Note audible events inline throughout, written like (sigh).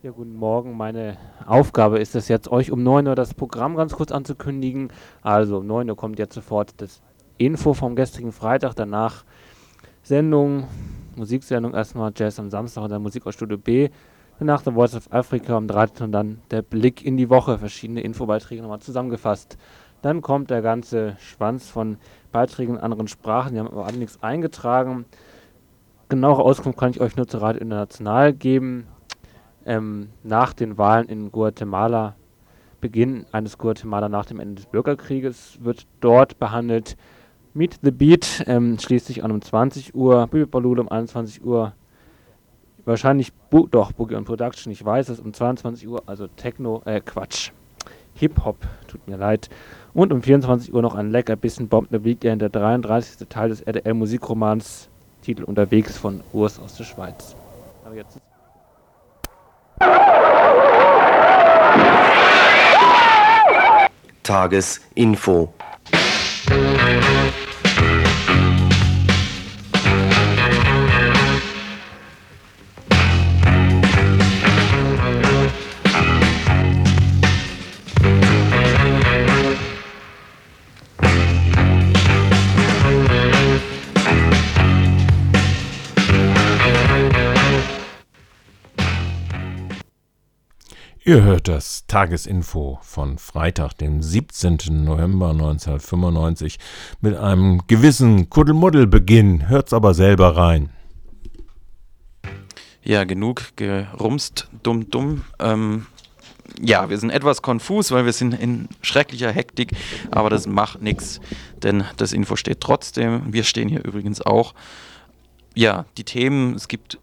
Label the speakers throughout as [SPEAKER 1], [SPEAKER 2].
[SPEAKER 1] Ja, guten Morgen. Meine Aufgabe ist es jetzt, euch um 9 Uhr das Programm ganz kurz anzukündigen. Also um 9 Uhr kommt jetzt sofort das Info vom gestrigen Freitag, danach Sendung, Musiksendung erstmal Jazz am Samstag und dann Musik aus Studio B. Danach The Voice of Africa um 13 und dann der Blick in die Woche, verschiedene Infobeiträge nochmal zusammengefasst. Dann kommt der ganze Schwanz von Beiträgen in anderen Sprachen, die haben aber nichts eingetragen. Genauere Auskunft kann ich euch nur zu Radio International geben ähm, nach den Wahlen in Guatemala, Beginn eines Guatemala nach dem Ende des Bürgerkrieges, wird dort behandelt. Meet the Beat ähm, schließlich an um 20 Uhr, Bibi Balul um 21 Uhr, wahrscheinlich, Bu doch, Boogie on Production, ich weiß es, um 22 Uhr, also Techno, äh, Quatsch, Hip-Hop, tut mir leid. Und um 24 Uhr noch ein lecker bisschen Bomb the Weekend, der 33. Teil des RDL-Musikromans, Titel Unterwegs von Urs aus der Schweiz. Aber jetzt
[SPEAKER 2] Tagesinfo.
[SPEAKER 3] Ihr hört das Tagesinfo von Freitag, dem 17. November 1995 mit einem gewissen Kuddelmuddelbeginn. Hört's aber selber rein.
[SPEAKER 4] Ja, genug gerumst, dumm, dumm. Ähm, ja, wir sind etwas konfus, weil wir sind in schrecklicher Hektik, aber das macht nichts, denn das Info steht trotzdem. Wir stehen hier übrigens auch. Ja, die Themen, es gibt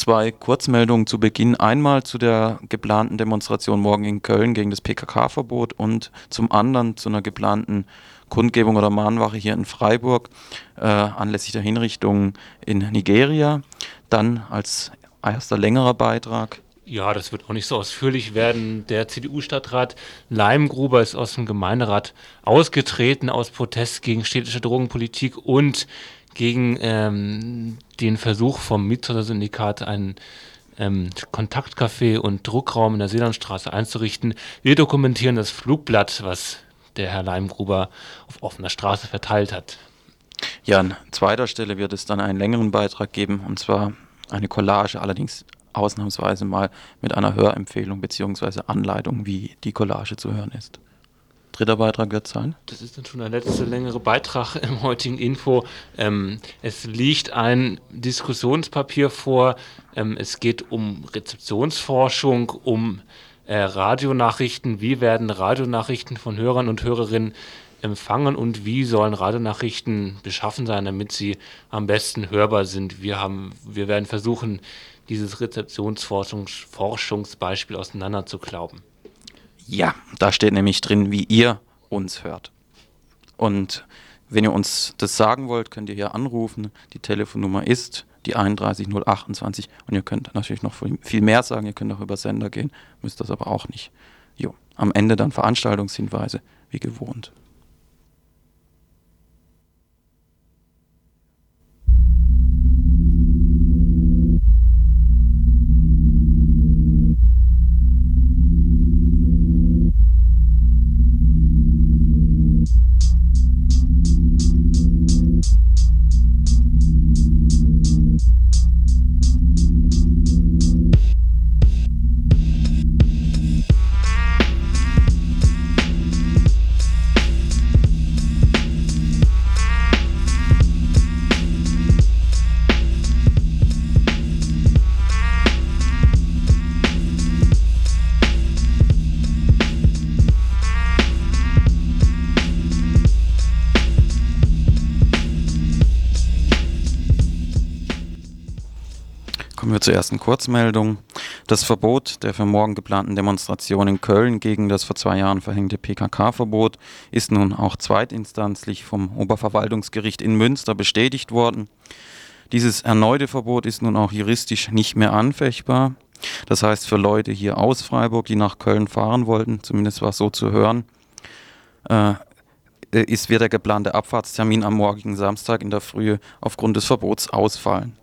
[SPEAKER 4] zwei Kurzmeldungen zu Beginn. Einmal zu der geplanten Demonstration morgen in Köln gegen das PKK-Verbot und zum anderen zu einer geplanten Kundgebung oder Mahnwache hier in Freiburg äh, anlässlich der Hinrichtung in Nigeria. Dann als erster längerer Beitrag
[SPEAKER 1] ja, das wird auch nicht so ausführlich werden. Der CDU-Stadtrat Leimgruber ist aus dem Gemeinderat ausgetreten aus Protest gegen städtische Drogenpolitik und gegen ähm, den Versuch vom Mietshäuser-Syndikat einen ähm, Kontaktcafé und Druckraum in der Seelandstraße einzurichten. Wir dokumentieren das Flugblatt, was der Herr Leimgruber auf offener Straße verteilt hat.
[SPEAKER 4] Ja, an zweiter Stelle wird es dann einen längeren Beitrag geben, und zwar eine Collage, allerdings ausnahmsweise mal mit einer Hörempfehlung bzw. Anleitung, wie die Collage zu hören ist dritter Beitrag wird sein?
[SPEAKER 1] Das ist dann schon der letzte längere Beitrag im heutigen Info. Ähm, es liegt ein Diskussionspapier vor. Ähm, es geht um Rezeptionsforschung, um äh, Radionachrichten. Wie werden Radionachrichten von Hörern und Hörerinnen empfangen und wie sollen Radionachrichten beschaffen sein, damit sie am besten hörbar sind. Wir, haben, wir werden versuchen, dieses Rezeptionsforschungsbeispiel auseinander zu glauben.
[SPEAKER 4] Ja, da steht nämlich drin, wie ihr uns hört. Und wenn ihr uns das sagen wollt, könnt ihr hier anrufen. Die Telefonnummer ist die 31028 und ihr könnt natürlich noch viel mehr sagen. Ihr könnt auch über Sender gehen, müsst das aber auch nicht. Jo, am Ende dann Veranstaltungshinweise, wie gewohnt. Zur ersten Kurzmeldung. Das Verbot der für morgen geplanten Demonstration in Köln gegen das vor zwei Jahren verhängte PKK-Verbot ist nun auch zweitinstanzlich vom Oberverwaltungsgericht in Münster bestätigt worden. Dieses erneute Verbot ist nun auch juristisch nicht mehr anfechtbar. Das heißt, für Leute hier aus Freiburg, die nach Köln fahren wollten, zumindest war es so zu hören, äh, ist, wird der geplante Abfahrtstermin am morgigen Samstag in der Frühe aufgrund des Verbots ausfallen.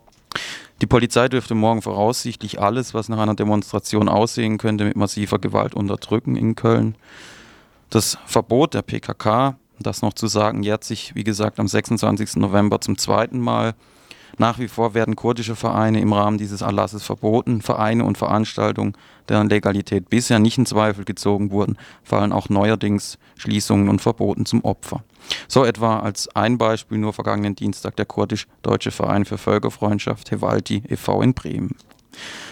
[SPEAKER 4] Die Polizei dürfte morgen voraussichtlich alles, was nach einer Demonstration aussehen könnte, mit massiver Gewalt unterdrücken in Köln. Das Verbot der PKK, das noch zu sagen, jährt sich, wie gesagt, am 26. November zum zweiten Mal. Nach wie vor werden kurdische Vereine im Rahmen dieses Erlasses verboten. Vereine und Veranstaltungen, deren Legalität bisher nicht in Zweifel gezogen wurden, fallen auch neuerdings Schließungen und Verboten zum Opfer. So etwa als ein Beispiel nur vergangenen Dienstag der kurdisch-deutsche Verein für Völkerfreundschaft Hevalti e.V. in Bremen.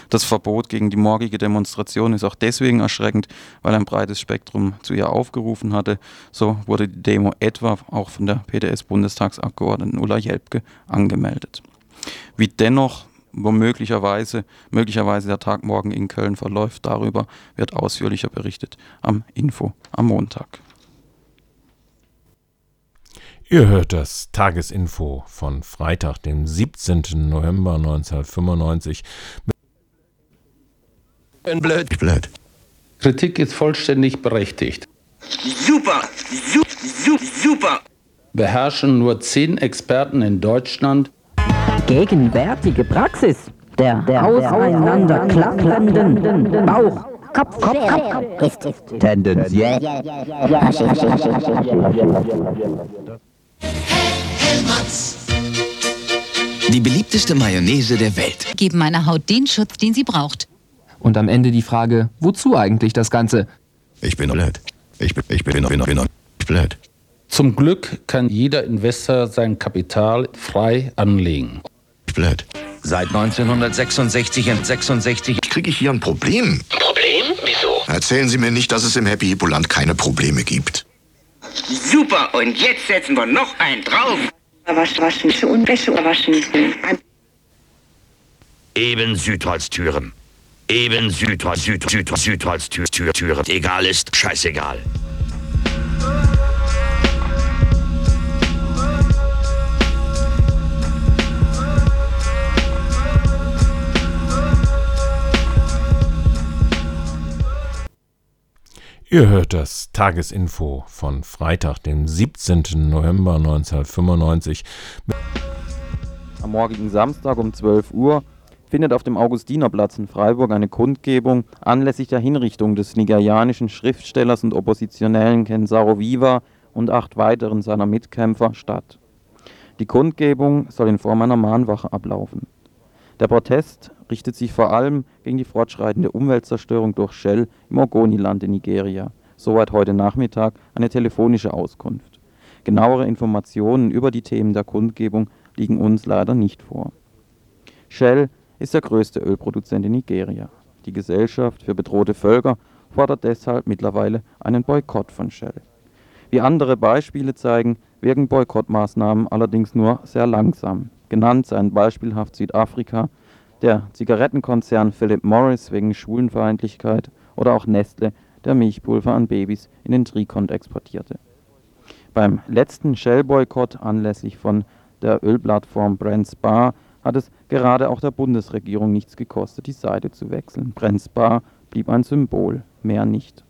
[SPEAKER 4] Das Verbot gegen die morgige Demonstration ist auch deswegen erschreckend, weil ein breites Spektrum zu ihr aufgerufen hatte. So wurde die Demo etwa auch von der PDS-Bundestagsabgeordneten Ulla Jelpke angemeldet. Wie dennoch womöglicherweise möglicherweise der Tag morgen in Köln verläuft, darüber wird ausführlicher berichtet am Info am Montag.
[SPEAKER 5] Ihr hört das Tagesinfo von Freitag, dem 17. November 1995.
[SPEAKER 2] Ein blöd. blöd.
[SPEAKER 6] Kritik ist vollständig berechtigt.
[SPEAKER 2] Super, super, super.
[SPEAKER 6] Beherrschen nur zehn Experten in Deutschland
[SPEAKER 7] gegenwärtige Praxis der, der auseinanderklappenden Bauch. Kopf, Kopf, Kopf, ist
[SPEAKER 8] tendenziell.
[SPEAKER 9] Die beliebteste Mayonnaise der Welt.
[SPEAKER 10] Geben meiner Haut den Schutz, den sie braucht.
[SPEAKER 11] Und am Ende die Frage, wozu eigentlich das Ganze?
[SPEAKER 2] Ich bin blöd. Ich bin, ich bin, bin, bin, bin blöd.
[SPEAKER 6] Zum Glück kann jeder Investor sein Kapital frei anlegen
[SPEAKER 2] blöd.
[SPEAKER 9] Seit 1966 und 66
[SPEAKER 2] kriege ich hier ein Problem.
[SPEAKER 12] Problem? Wieso?
[SPEAKER 2] Erzählen Sie mir nicht, dass es im Happy Hippo Land keine Probleme gibt.
[SPEAKER 12] Super, und jetzt setzen wir noch einen drauf.
[SPEAKER 13] Waschen, waschen, und Wäsche waschen.
[SPEAKER 12] Eben Südholztüren. Eben Südholz, Süd, Süd, Südholztüren. Egal ist, scheißegal.
[SPEAKER 5] Ihr hört das Tagesinfo von Freitag, dem 17. November 1995.
[SPEAKER 4] Am morgigen Samstag um 12 Uhr findet auf dem Augustinerplatz in Freiburg eine Kundgebung anlässlich der Hinrichtung des nigerianischen Schriftstellers und Oppositionellen Ken Saro-Wiwa und acht weiteren seiner Mitkämpfer statt. Die Kundgebung soll in Form einer Mahnwache ablaufen. Der Protest richtet sich vor allem gegen die fortschreitende Umweltzerstörung durch Shell im Ogoniland in Nigeria. Soweit heute Nachmittag eine telefonische Auskunft. Genauere Informationen über die Themen der Kundgebung liegen uns leider nicht vor. Shell ist der größte Ölproduzent in Nigeria. Die Gesellschaft für bedrohte Völker fordert deshalb mittlerweile einen Boykott von Shell. Wie andere Beispiele zeigen, wirken Boykottmaßnahmen allerdings nur sehr langsam. Genannt seien beispielhaft Südafrika, der Zigarettenkonzern Philip Morris wegen Schwulenfeindlichkeit oder auch Nestle, der Milchpulver an Babys in den Trikont exportierte. Beim letzten Shell-Boykott anlässlich von der Ölplattform Brent Spar hat es gerade auch der Bundesregierung nichts gekostet, die Seite zu wechseln. Brent Spar blieb ein Symbol, mehr nicht.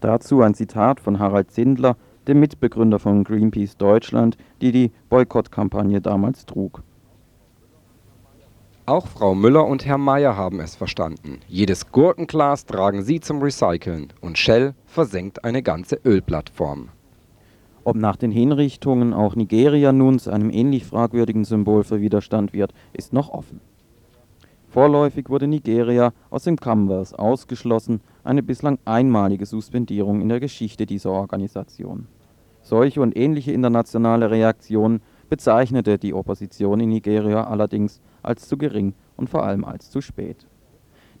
[SPEAKER 4] Dazu ein Zitat von Harald Zindler, dem Mitbegründer von Greenpeace Deutschland, die die Boykottkampagne damals trug.
[SPEAKER 14] Auch Frau Müller und Herr Meier haben es verstanden. Jedes Gurkenglas tragen sie zum Recyceln und Shell versenkt eine ganze Ölplattform.
[SPEAKER 4] Ob nach den Hinrichtungen auch Nigeria nun zu einem ähnlich fragwürdigen Symbol für Widerstand wird, ist noch offen. Vorläufig wurde Nigeria aus dem Commonwealth ausgeschlossen, eine bislang einmalige Suspendierung in der Geschichte dieser Organisation. Solche und ähnliche internationale Reaktionen bezeichnete die Opposition in Nigeria allerdings als zu gering und vor allem als zu spät.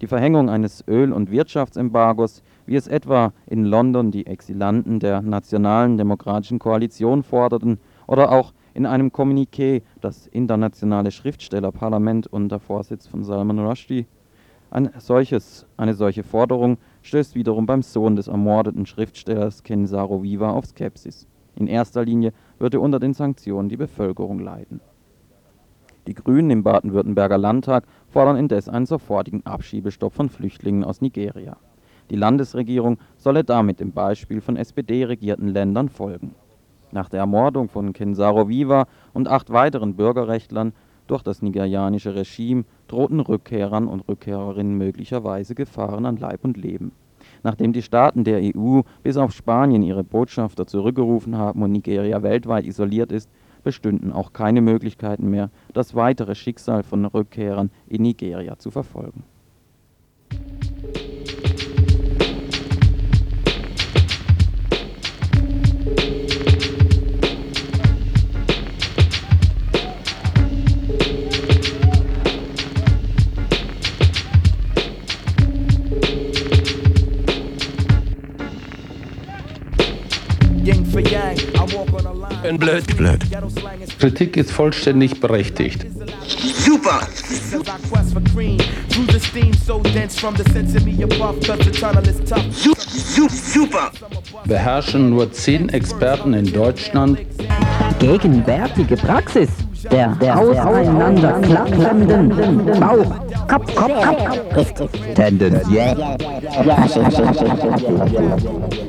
[SPEAKER 4] Die Verhängung eines Öl- und Wirtschaftsembargos, wie es etwa in London die Exilanten der Nationalen Demokratischen Koalition forderten, oder auch in einem Kommuniqué das internationale Schriftstellerparlament unter Vorsitz von Salman Rushdie, ein solches, eine solche Forderung stößt wiederum beim Sohn des ermordeten Schriftstellers Ken Saro-Wiwa auf Skepsis. In erster Linie würde unter den Sanktionen die Bevölkerung leiden. Die Grünen im Baden-Württemberger Landtag fordern indes einen sofortigen Abschiebestopp von Flüchtlingen aus Nigeria. Die Landesregierung solle damit dem Beispiel von SPD-regierten Ländern folgen. Nach der Ermordung von Kensaro Viva und acht weiteren Bürgerrechtlern durch das nigerianische Regime drohten Rückkehrern und Rückkehrerinnen möglicherweise Gefahren an Leib und Leben. Nachdem die Staaten der EU bis auf Spanien ihre Botschafter zurückgerufen haben und Nigeria weltweit isoliert ist, bestünden auch keine Möglichkeiten mehr, das weitere Schicksal von Rückkehrern in Nigeria zu verfolgen.
[SPEAKER 15] Blöd. Blöd.
[SPEAKER 6] Kritik ist vollständig berechtigt.
[SPEAKER 16] Super! Super!
[SPEAKER 6] Beherrschen nur zehn Experten in Deutschland
[SPEAKER 7] Gegenwärtige Praxis der, der auseinanderklappenden Bauch, Kopf, Kopf, Kopf, richtig.
[SPEAKER 11] Tendenziell.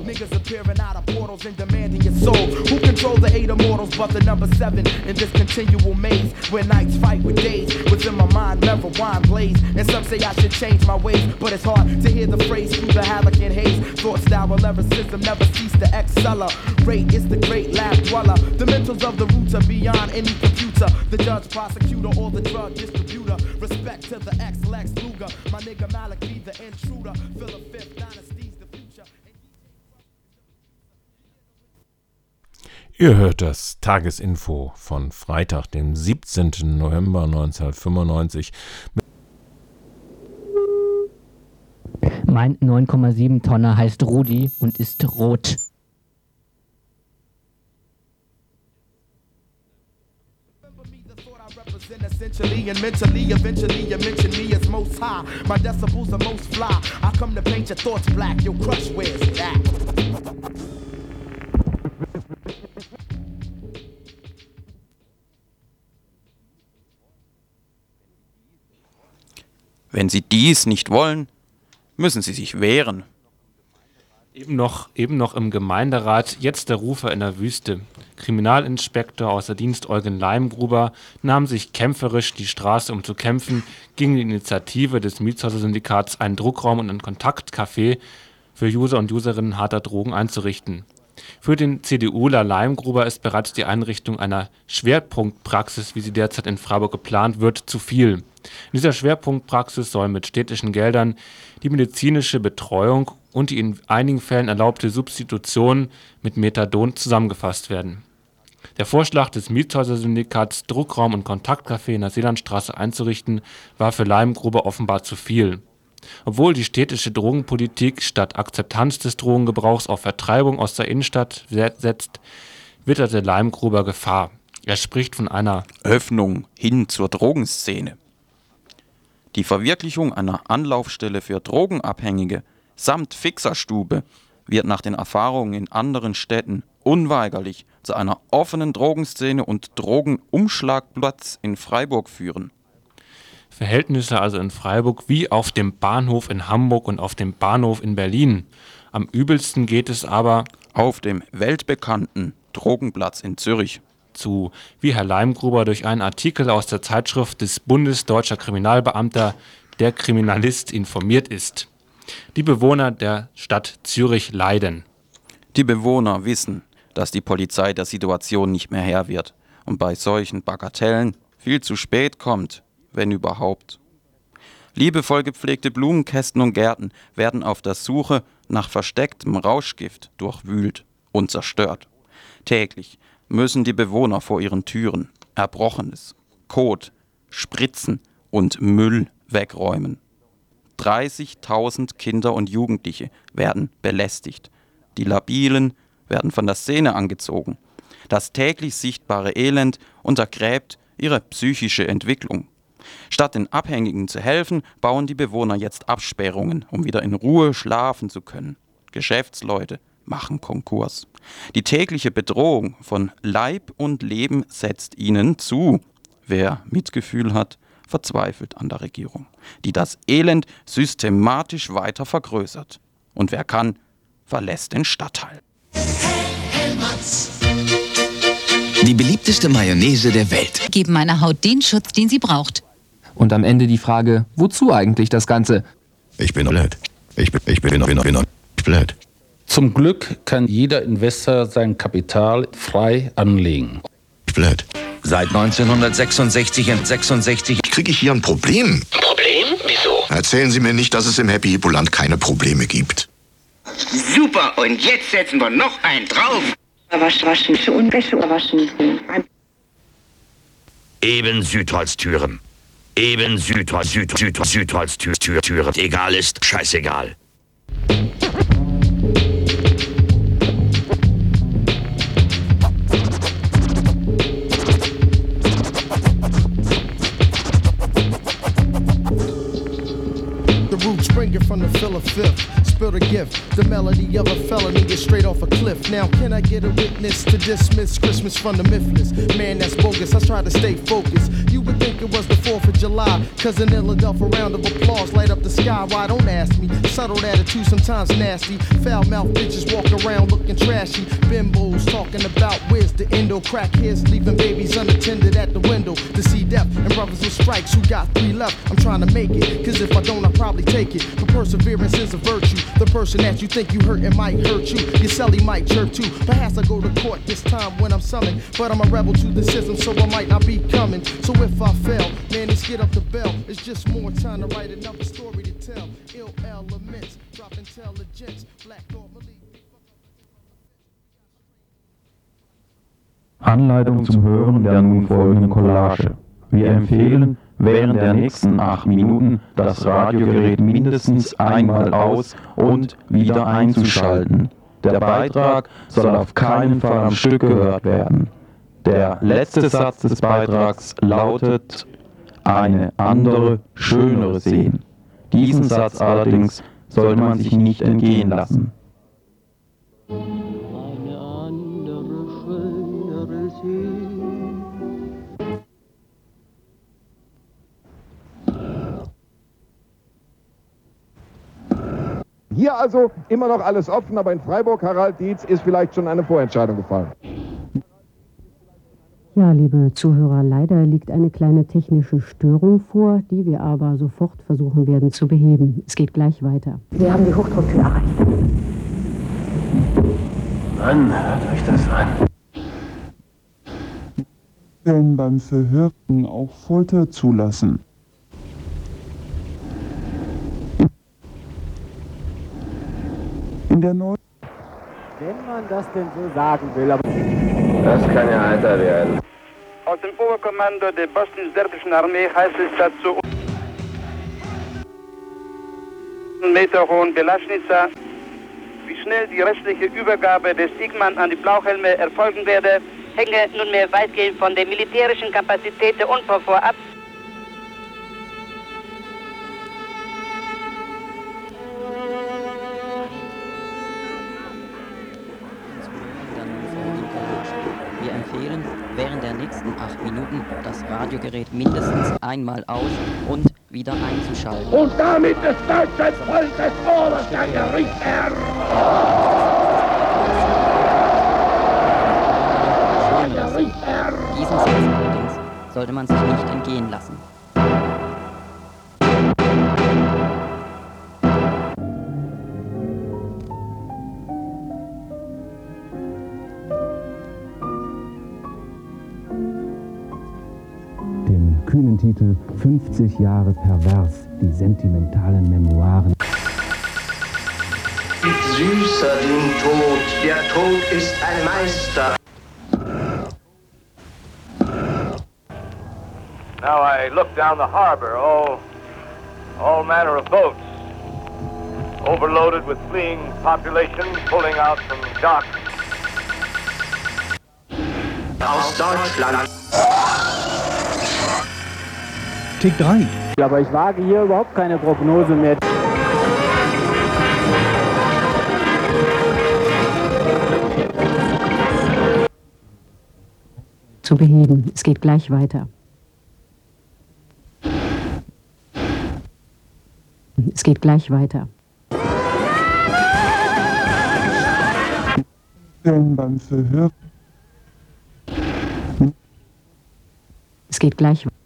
[SPEAKER 17] Niggas appearing out of portals and demanding your soul. Who controls the eight immortals but the number seven in this continual maze where nights fight with days? Within my mind, never wine blaze. And some say I should change my ways, but it's hard to hear the phrase through the havoc and haze. Thought style, lyricism never cease to accelerate. It's the great lab dweller. The mentals of the roots are beyond any computer. The judge, prosecutor, or the drug distributor. Respect to the ex-Lex Luger. My nigga Malik be the intruder. Fill a fifth dynasty's the future.
[SPEAKER 3] Ihr hört das Tagesinfo von Freitag, dem 17. November 1995.
[SPEAKER 18] Mein 9,7 Tonner heißt Rudi und ist rot.
[SPEAKER 17] Essentially and mentally, eventually you mention me as most high. My decibels are most fly. I come to paint your thoughts black. Your crush where's that?
[SPEAKER 4] Wenn Sie dies nicht wollen, müssen Sie sich wehren.
[SPEAKER 1] Eben noch, eben noch im Gemeinderat, jetzt der Rufer in der Wüste. Kriminalinspektor außer Dienst Eugen Leimgruber nahm sich kämpferisch die Straße, um zu kämpfen, gegen die Initiative des Mietshäuser-Syndikats einen Druckraum und ein Kontaktcafé für User und Userinnen harter Drogen einzurichten. Für den CDUler Leimgruber ist bereits die Einrichtung einer Schwerpunktpraxis, wie sie derzeit in Freiburg geplant wird, zu viel. In dieser Schwerpunktpraxis soll mit städtischen Geldern die medizinische Betreuung und die in einigen Fällen erlaubte Substitution mit Methadon zusammengefasst werden. Der Vorschlag des Mietshäuser-Syndikats, Druckraum und Kontaktcafé in der Seelandstraße einzurichten, war für Leimgruber offenbar zu viel. Obwohl die städtische Drogenpolitik statt Akzeptanz des Drogengebrauchs auf Vertreibung aus der Innenstadt setzt, witterte Leimgruber Gefahr. Er spricht von einer
[SPEAKER 4] Öffnung hin zur Drogenszene. Die Verwirklichung einer Anlaufstelle für Drogenabhängige samt Fixerstube wird nach den Erfahrungen in anderen Städten unweigerlich zu einer offenen Drogenszene und Drogenumschlagplatz in Freiburg führen.
[SPEAKER 1] Verhältnisse also in Freiburg wie auf dem Bahnhof in Hamburg und auf dem Bahnhof in Berlin. Am übelsten geht es aber
[SPEAKER 4] auf dem weltbekannten Drogenplatz in Zürich
[SPEAKER 1] zu, wie Herr Leimgruber durch einen Artikel aus der Zeitschrift des Bundes Deutscher Kriminalbeamter Der Kriminalist informiert ist. Die Bewohner der Stadt Zürich leiden.
[SPEAKER 4] Die Bewohner wissen, dass die Polizei der Situation nicht mehr Herr wird und bei solchen Bagatellen viel zu spät kommt, wenn überhaupt. Liebevoll gepflegte Blumenkästen und Gärten werden auf der Suche nach verstecktem Rauschgift durchwühlt und zerstört. Täglich müssen die Bewohner vor ihren Türen Erbrochenes, Kot, Spritzen und Müll wegräumen. 30.000 Kinder und Jugendliche werden belästigt. Die Labilen werden von der Szene angezogen. Das täglich sichtbare Elend untergräbt ihre psychische Entwicklung. Statt den Abhängigen zu helfen, bauen die Bewohner jetzt Absperrungen, um wieder in Ruhe schlafen zu können. Geschäftsleute machen Konkurs. Die tägliche Bedrohung von Leib und Leben setzt ihnen zu. Wer Mitgefühl hat, verzweifelt an der Regierung, die das Elend systematisch weiter vergrößert. Und wer kann, verlässt den Stadtteil.
[SPEAKER 9] Die beliebteste Mayonnaise der Welt.
[SPEAKER 10] Geben meiner Haut den Schutz, den sie braucht.
[SPEAKER 11] Und am Ende die Frage, wozu eigentlich das Ganze?
[SPEAKER 19] Ich bin blöd. Ich bin, ich bin, bin, bin, bin blöd.
[SPEAKER 6] Zum Glück kann jeder Investor sein Kapital frei anlegen.
[SPEAKER 19] Blöd.
[SPEAKER 9] Seit 1966 und 66
[SPEAKER 19] Kriege ich hier ein Problem?
[SPEAKER 12] Problem? Wieso?
[SPEAKER 19] Erzählen Sie mir nicht, dass es im Happy Hippo Land keine Probleme gibt.
[SPEAKER 12] Super, und jetzt setzen wir noch einen drauf.
[SPEAKER 13] Wasch, waschen, und Wäsche waschen.
[SPEAKER 12] Eben Südholztüren. Eben Südholz, Süd, Süd, Südholztür, Tür, Türen. Egal ist, scheißegal.
[SPEAKER 17] Roots from the fill of fifth. Spill the gift. The melody of a felony is straight off a cliff. Now, can I get a witness to dismiss Christmas from the mythless? Man, that's bogus. I try to stay focused. You would think it was the 4th of July. Cause an Philadelphia round of applause light up the sky. Why don't ask me? Subtle attitude, sometimes nasty. Foul mouth bitches walk around looking trashy. Bimbos talking about where's the endo. Crackheads leaving babies unattended at the window to see death. And brothers with strikes who got three left. I'm trying to make it. Cause if I don't, I'll probably take it. But perseverance is a virtue. The person that you think you hurt it might hurt you. Your celly might chirp too. Perhaps I go to court this time when I'm summoned. But I'm a rebel to the system, so I might not be coming. So if I fail, man, let's get up the bell. It's just more time to write another story to tell. Ill elements, drop intelligence, black thought,
[SPEAKER 4] Anleitung zum Hören der nun folgenden Collage. Wir empfehlen, während der nächsten acht Minuten das Radiogerät mindestens einmal aus und wieder einzuschalten. Der Beitrag soll auf keinen Fall am Stück gehört werden. Der letzte Satz des Beitrags lautet eine andere, schönere sehen. Diesen Satz allerdings sollte man sich nicht entgehen lassen.
[SPEAKER 20] Hier also immer noch alles offen, aber in Freiburg, Harald Dietz, ist vielleicht schon eine Vorentscheidung gefallen.
[SPEAKER 21] Ja, liebe Zuhörer, leider liegt eine kleine technische Störung vor, die wir aber sofort versuchen werden zu beheben. Es geht gleich weiter.
[SPEAKER 22] Wir haben die Hochdrucktür erreicht.
[SPEAKER 4] Mann, hört euch das an.
[SPEAKER 23] Können beim Verhörten auch Folter zulassen. In der neuen
[SPEAKER 24] Wenn man das denn so sagen will, aber.
[SPEAKER 4] Das kann ja heiter werden.
[SPEAKER 25] Aus dem Oberkommando der bosnisch-serbischen Armee heißt es dazu, Meter hohen Belaschnitzer, wie schnell die restliche Übergabe des Sigman an die Blauhelme erfolgen werde,
[SPEAKER 26] hänge nunmehr weitgehend von der militärischen Kapazität der UNPOFOR ab.
[SPEAKER 27] Radiogerät mindestens einmal aus und wieder einzuschalten.
[SPEAKER 12] Und damit des deutschen Volkes oberster Gerichtsherr.
[SPEAKER 27] Diesen Satz allerdings sollte man sich nicht entgehen lassen.
[SPEAKER 28] 50 Jahre pervers, die sentimentalen Memoiren.
[SPEAKER 29] Süßer den Tod, der Tod ist ein Meister.
[SPEAKER 30] Now I look down the harbor, all, all manner of boats, overloaded with fleeing population, pulling out from docks.
[SPEAKER 29] Aus Deutschland.
[SPEAKER 24] Tick 3. Aber ich wage hier überhaupt keine Prognose mehr.
[SPEAKER 21] zu beheben. Es geht gleich weiter. Es geht gleich weiter.
[SPEAKER 23] Beim Verhör
[SPEAKER 31] geht gleich weiter.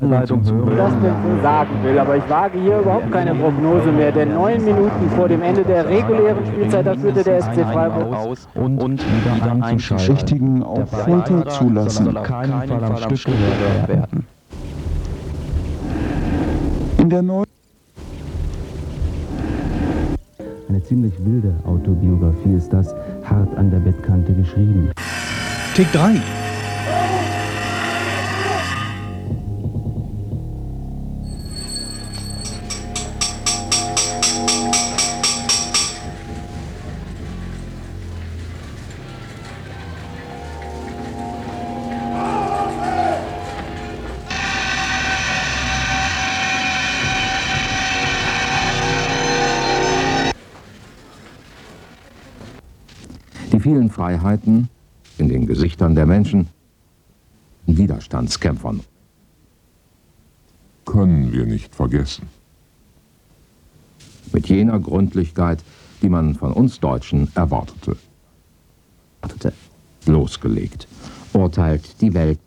[SPEAKER 21] Leitung das denn sagen will, aber ich wage hier überhaupt keine Prognose mehr, denn neun Minuten vor dem Ende der regulären Spielzeit, da führte der SC Freiburg
[SPEAKER 4] aus und, und wieder einzuschalten.
[SPEAKER 23] Richtigen auf Folter zulassen.
[SPEAKER 4] Soll auf keinen Fall am Stück gehört werden.
[SPEAKER 23] In der neuen
[SPEAKER 28] Eine ziemlich wilde Autobiografie ist das, hart an der Bettkante geschrieben.
[SPEAKER 4] Tick 3.
[SPEAKER 32] vielen Freiheiten in den Gesichtern der Menschen, Widerstandskämpfern.
[SPEAKER 33] Können wir nicht vergessen.
[SPEAKER 32] Mit jener Gründlichkeit, die man von uns Deutschen erwartete. Losgelegt. Urteilt die Welt.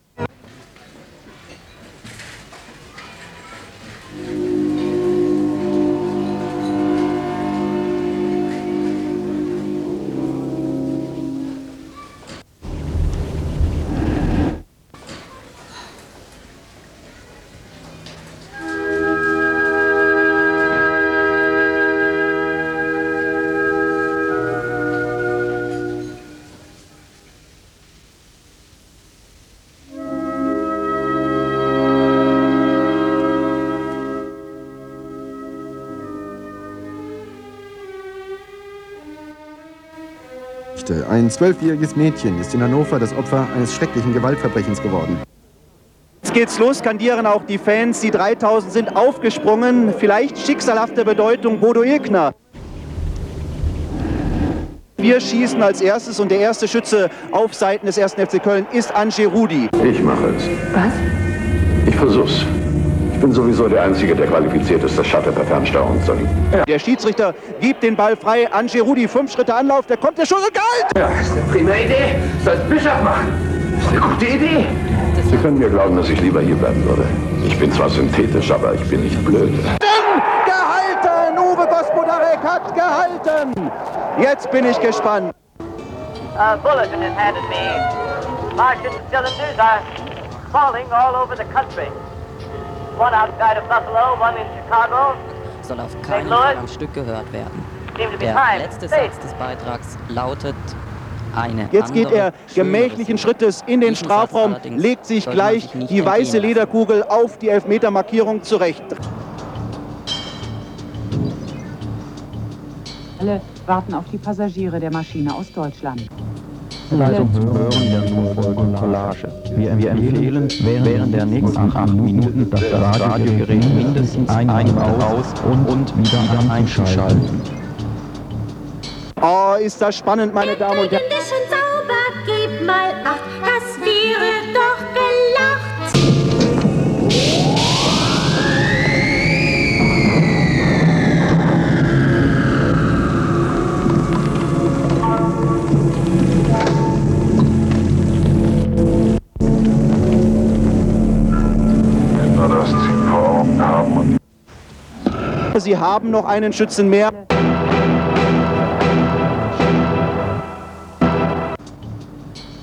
[SPEAKER 34] Ein zwölfjähriges Mädchen ist in Hannover das Opfer eines schrecklichen Gewaltverbrechens geworden.
[SPEAKER 35] Jetzt geht's los, skandieren auch die Fans. Die 3000 sind aufgesprungen. Vielleicht schicksalhafte Bedeutung Bodo Ilkner. Wir schießen als erstes und der erste Schütze auf Seiten des 1. FC Köln ist Ange Rudi.
[SPEAKER 29] Ich mache es.
[SPEAKER 31] Was?
[SPEAKER 29] Ich versuch's. Ich bin sowieso der Einzige, der qualifiziert ist, das Shutter per Fernsteuerung zu nehmen.
[SPEAKER 35] Der Schiedsrichter gibt den Ball frei. Ange Rudi, fünf Schritte Anlauf, der kommt der Schuss und Galt!
[SPEAKER 29] Ja, ist eine prima Idee. Soll Bischof machen. Ist eine gute Idee. Sie können mir glauben, dass ich lieber hier bleiben würde. Ich bin zwar synthetisch, aber ich bin nicht blöd.
[SPEAKER 35] Gehalten! Uwe Gospodarek hat gehalten! Jetzt bin ich gespannt.
[SPEAKER 30] A bulletin is handed me. Martian cylinders are falling all over the country.
[SPEAKER 27] Soll auf keinen Fall am Stück gehört werden. Der letzte Satz des Beitrags lautet eine
[SPEAKER 35] Jetzt geht er gemächlichen Schrittes in den Strafraum, legt sich gleich die weiße. Lederkugel auf die Elfmetermarkierung zurecht.
[SPEAKER 36] Alle warten auf die Passagiere der Maschine aus Deutschland.
[SPEAKER 4] Leitung hören der Collage. Wir, wir empfehlen, während der nächsten acht Minuten das Radiogerät mindestens einmal aus und, und wieder einzuschalten.
[SPEAKER 35] Oh, ist das spannend, meine Damen und Herren. Sie haben noch einen Schützen mehr.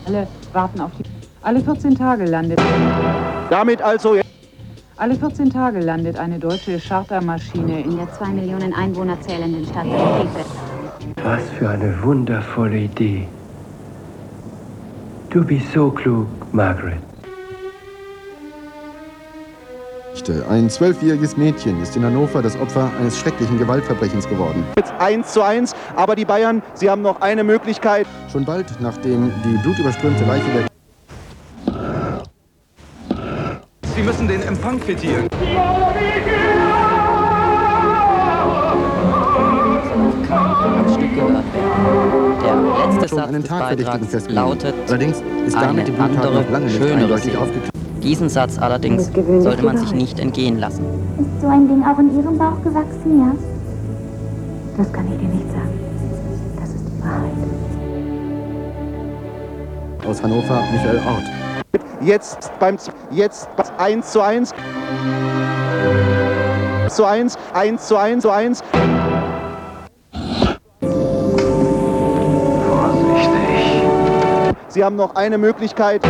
[SPEAKER 36] Alle warten auf die. Alle 14 Tage landet.
[SPEAKER 35] Damit also.
[SPEAKER 36] Alle 14 Tage landet eine deutsche Chartermaschine in
[SPEAKER 37] der 2 Millionen Einwohner zählenden Stadt.
[SPEAKER 38] Was für eine wundervolle Idee. Du bist so klug, Margaret.
[SPEAKER 34] Ein zwölfjähriges Mädchen ist in Hannover das Opfer eines schrecklichen Gewaltverbrechens geworden.
[SPEAKER 35] Jetzt 1 zu 1, aber die Bayern, sie haben noch eine Möglichkeit.
[SPEAKER 34] Schon bald, nachdem die blutüberströmte Leiche der
[SPEAKER 39] Sie müssen den Empfang quittieren.
[SPEAKER 27] Der letzte Satz des Beitrags lautet
[SPEAKER 34] Allerdings ist
[SPEAKER 27] eine
[SPEAKER 34] damit die Bluttat
[SPEAKER 27] andere,
[SPEAKER 34] noch lange nicht
[SPEAKER 27] schönere
[SPEAKER 34] aufgeklärt.
[SPEAKER 27] Diesen Satz allerdings sollte man sich nicht entgehen lassen.
[SPEAKER 37] Ist so ein Ding auch in Ihrem Bauch gewachsen, ja? Das kann ich dir nicht sagen. Das ist die Wahrheit.
[SPEAKER 34] Aus Hannover, Michael Ort.
[SPEAKER 37] Jetzt beim jetzt 1 zu 1 zu 1 1 zu 1 zu 1
[SPEAKER 29] Vorsichtig.
[SPEAKER 37] Sie haben noch eine Möglichkeit.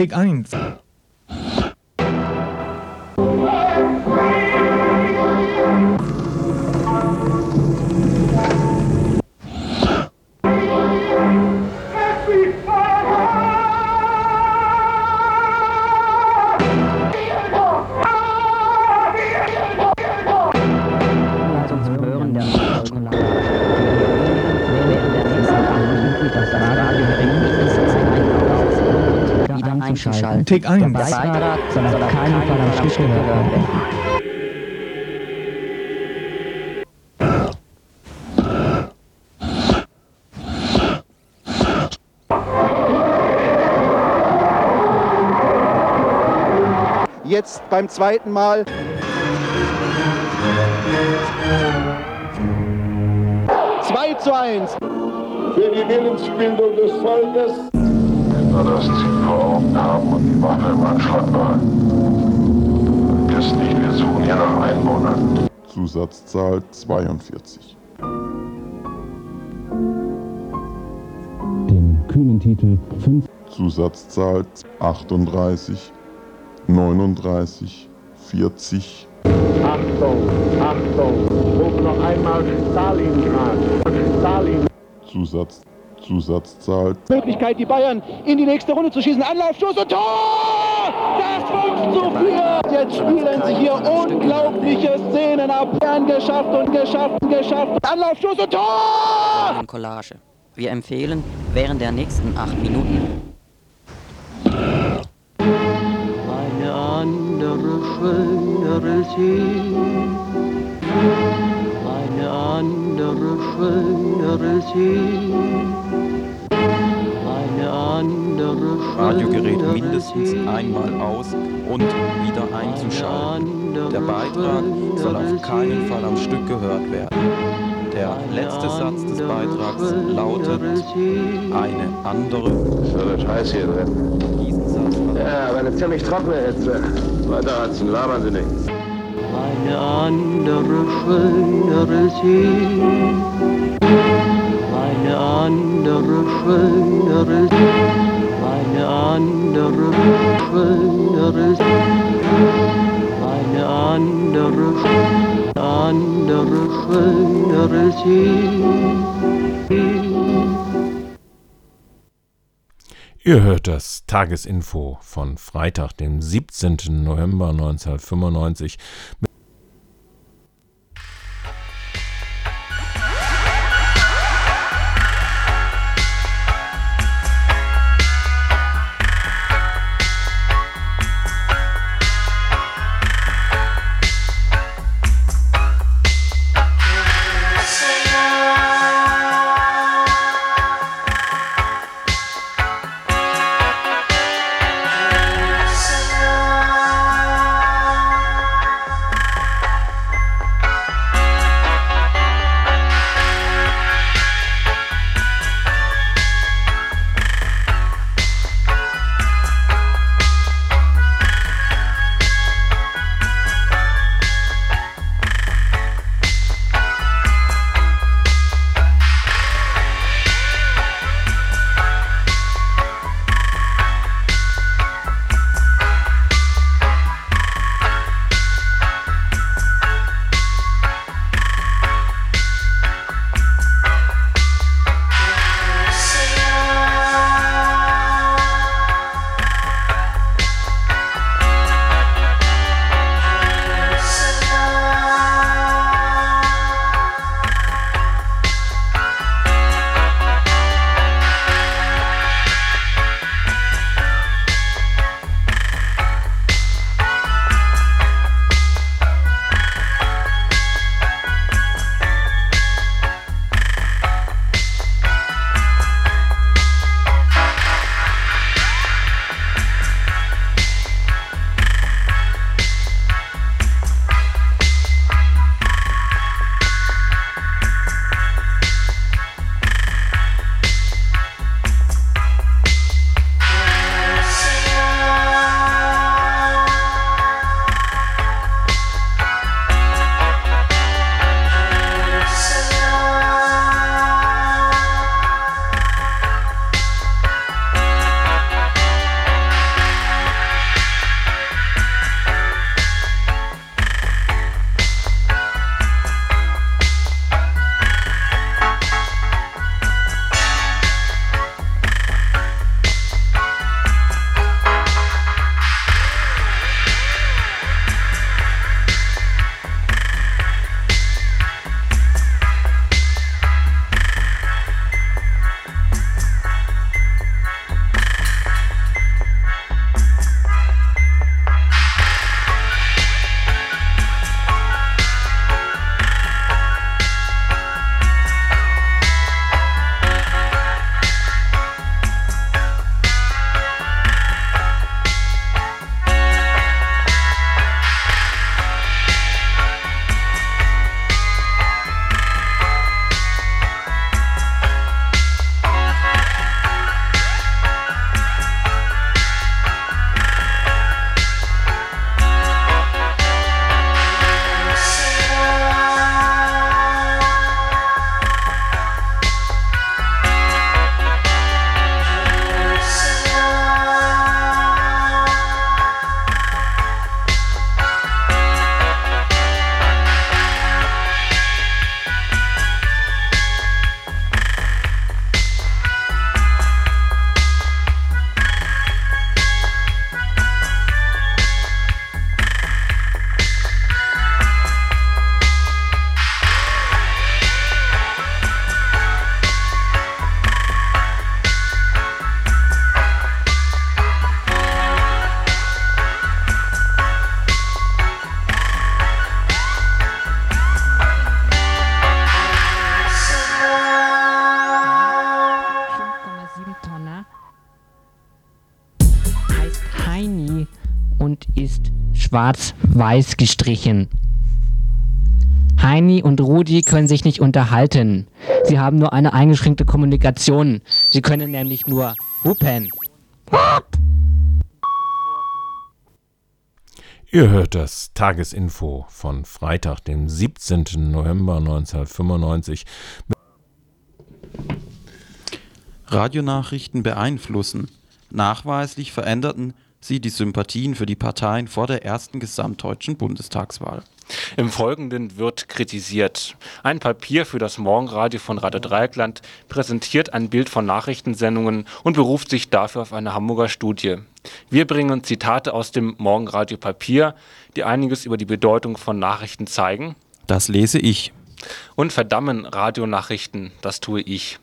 [SPEAKER 31] Take 1.
[SPEAKER 27] einzuschalten.
[SPEAKER 31] Take 1.
[SPEAKER 27] Der Beitrag soll auf keinen Fall am Stück gehört werden.
[SPEAKER 37] Jetzt beim zweiten Mal. Zwei zu eins.
[SPEAKER 29] Für die Willensbildung des Volkes. Nur das Ziel vor Augen haben und die Waffe im Anschlag behalten. Vergiss nicht, wir suchen hier nach Einwohnern.
[SPEAKER 40] Zusatzzahl 42.
[SPEAKER 28] Den kühnen Titel 5
[SPEAKER 40] Zusatzzahl 38, 39, 40.
[SPEAKER 29] Achtung, Achtung, ruf noch einmal Stalingrad. Stalin.
[SPEAKER 40] Zusatz, Zusatzzahl
[SPEAKER 37] Möglichkeit, die Bayern in die nächste Runde zu schießen. Anlaufstoß und Tor! Das 5 zu 4. Jetzt spielen sich hier unglaubliche Szenen ab. Bayern geschafft und geschafft und geschafft. Anlaufstoß und Tor!
[SPEAKER 27] Collage. Wir empfehlen während der nächsten acht Minuten
[SPEAKER 41] eine andere schönere See. Andere schönere See. Eine andere
[SPEAKER 4] Radiogerät mindestens einmal aus und wieder einzuschalten. Der Beitrag soll auf keinen Fall am Stück gehört werden. Der letzte Satz des Beitrags lautet eine andere.
[SPEAKER 29] So, das heiß hier drin. Ja, aber eine ziemlich trockene Hitze. Weiter Hudson, labern Sie nicht.
[SPEAKER 41] Eine andere schönere See. Eine andere schönere See. Eine andere schönere See. Eine andere, andere schönere See.
[SPEAKER 3] Ihr hört das Tagesinfo von Freitag, dem 17. November 1995.
[SPEAKER 18] schwarz-weiß gestrichen. Heini und Rudi können sich nicht unterhalten. Sie haben nur eine eingeschränkte Kommunikation. Sie können nämlich nur hupen.
[SPEAKER 3] Ihr hört das Tagesinfo von Freitag, dem 17. November 1995.
[SPEAKER 4] Radionachrichten beeinflussen. Nachweislich veränderten sie die Sympathien für die Parteien vor der ersten gesamtdeutschen Bundestagswahl.
[SPEAKER 1] Im Folgenden wird kritisiert. Ein Papier für das Morgenradio von Radio Dreieckland präsentiert ein Bild von Nachrichtensendungen und beruft sich dafür auf eine Hamburger Studie. Wir bringen Zitate aus dem Morgenradio Papier, die einiges über die Bedeutung von Nachrichten zeigen.
[SPEAKER 4] Das lese ich.
[SPEAKER 1] Und verdammen Radionachrichten, das tue ich.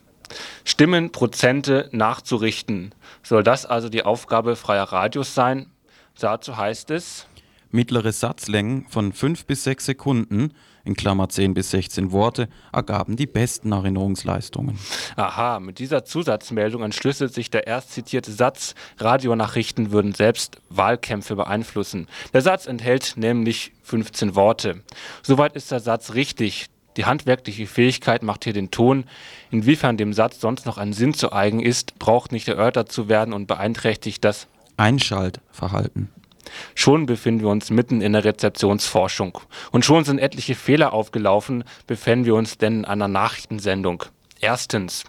[SPEAKER 1] Stimmen, Prozente nachzurichten. Soll das also die Aufgabe freier Radios sein? Dazu heißt es,
[SPEAKER 4] Mittlere Satzlängen von 5 bis 6 Sekunden in Klammer 10 bis 16 Worte ergaben die besten Erinnerungsleistungen.
[SPEAKER 1] Aha, mit dieser Zusatzmeldung entschlüsselt sich der erst zitierte Satz, Radionachrichten würden selbst Wahlkämpfe beeinflussen. Der Satz enthält nämlich 15 Worte. Soweit ist der Satz richtig. Die handwerkliche Fähigkeit macht hier den Ton. Inwiefern dem Satz sonst noch ein Sinn zu eigen ist, braucht nicht erörtert zu werden und beeinträchtigt das
[SPEAKER 4] Einschaltverhalten.
[SPEAKER 1] Schon befinden wir uns mitten in der Rezeptionsforschung. Und schon sind etliche Fehler aufgelaufen, befinden wir uns denn in einer Nachrichtensendung. Erstens.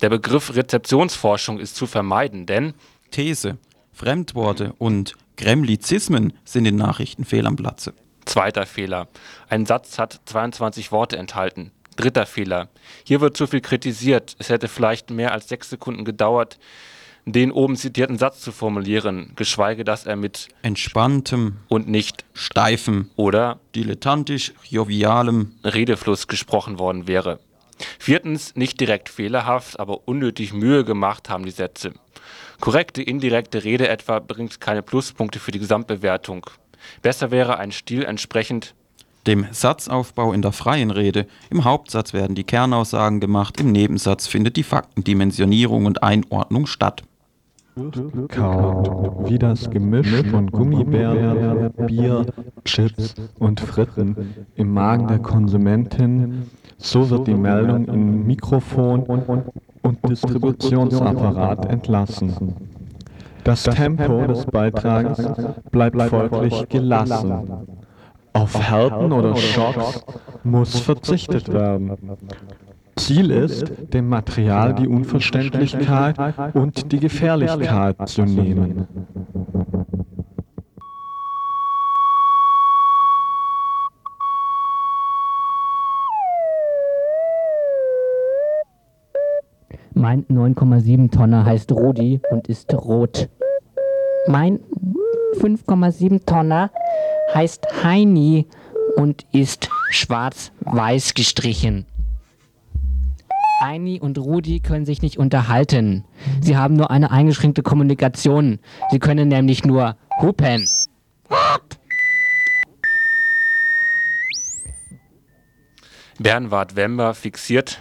[SPEAKER 1] Der Begriff Rezeptionsforschung ist zu vermeiden, denn
[SPEAKER 4] These, Fremdworte und Gremlizismen sind in Nachrichten fehl am Platze.
[SPEAKER 1] Zweiter Fehler. Ein Satz hat 22 Worte enthalten. Dritter Fehler. Hier wird zu viel kritisiert. Es hätte vielleicht mehr als sechs Sekunden gedauert, den oben zitierten Satz zu formulieren, geschweige dass er mit
[SPEAKER 4] entspanntem
[SPEAKER 1] und nicht
[SPEAKER 4] steifem
[SPEAKER 1] oder
[SPEAKER 4] dilettantisch jovialem
[SPEAKER 1] Redefluss gesprochen worden wäre. Viertens, nicht direkt fehlerhaft, aber unnötig Mühe gemacht haben die Sätze. Korrekte indirekte Rede etwa bringt keine Pluspunkte für die Gesamtbewertung. Besser wäre ein Stil entsprechend
[SPEAKER 4] dem Satzaufbau in der freien Rede. Im Hauptsatz werden die Kernaussagen gemacht, im Nebensatz findet die Faktendimensionierung und Einordnung statt.
[SPEAKER 42] Kaut wie das Gemisch von Gummibärchen, Bier, Chips und Fritten im Magen der Konsumentin, so wird die Meldung in Mikrofon und Distributionsapparat entlassen. Das Tempo des Beitrags bleibt folglich gelassen. Auf Härten oder Schocks muss verzichtet werden. Ziel ist, dem Material die Unverständlichkeit und die Gefährlichkeit zu nehmen.
[SPEAKER 18] Mein 9,7 Tonner heißt Rudi und ist rot. Mein 5,7 Tonner heißt Heini und ist schwarz-weiß gestrichen. Heini und Rudi können sich nicht unterhalten. Sie haben nur eine eingeschränkte Kommunikation. Sie können nämlich nur hupen.
[SPEAKER 1] Bernward Wember fixiert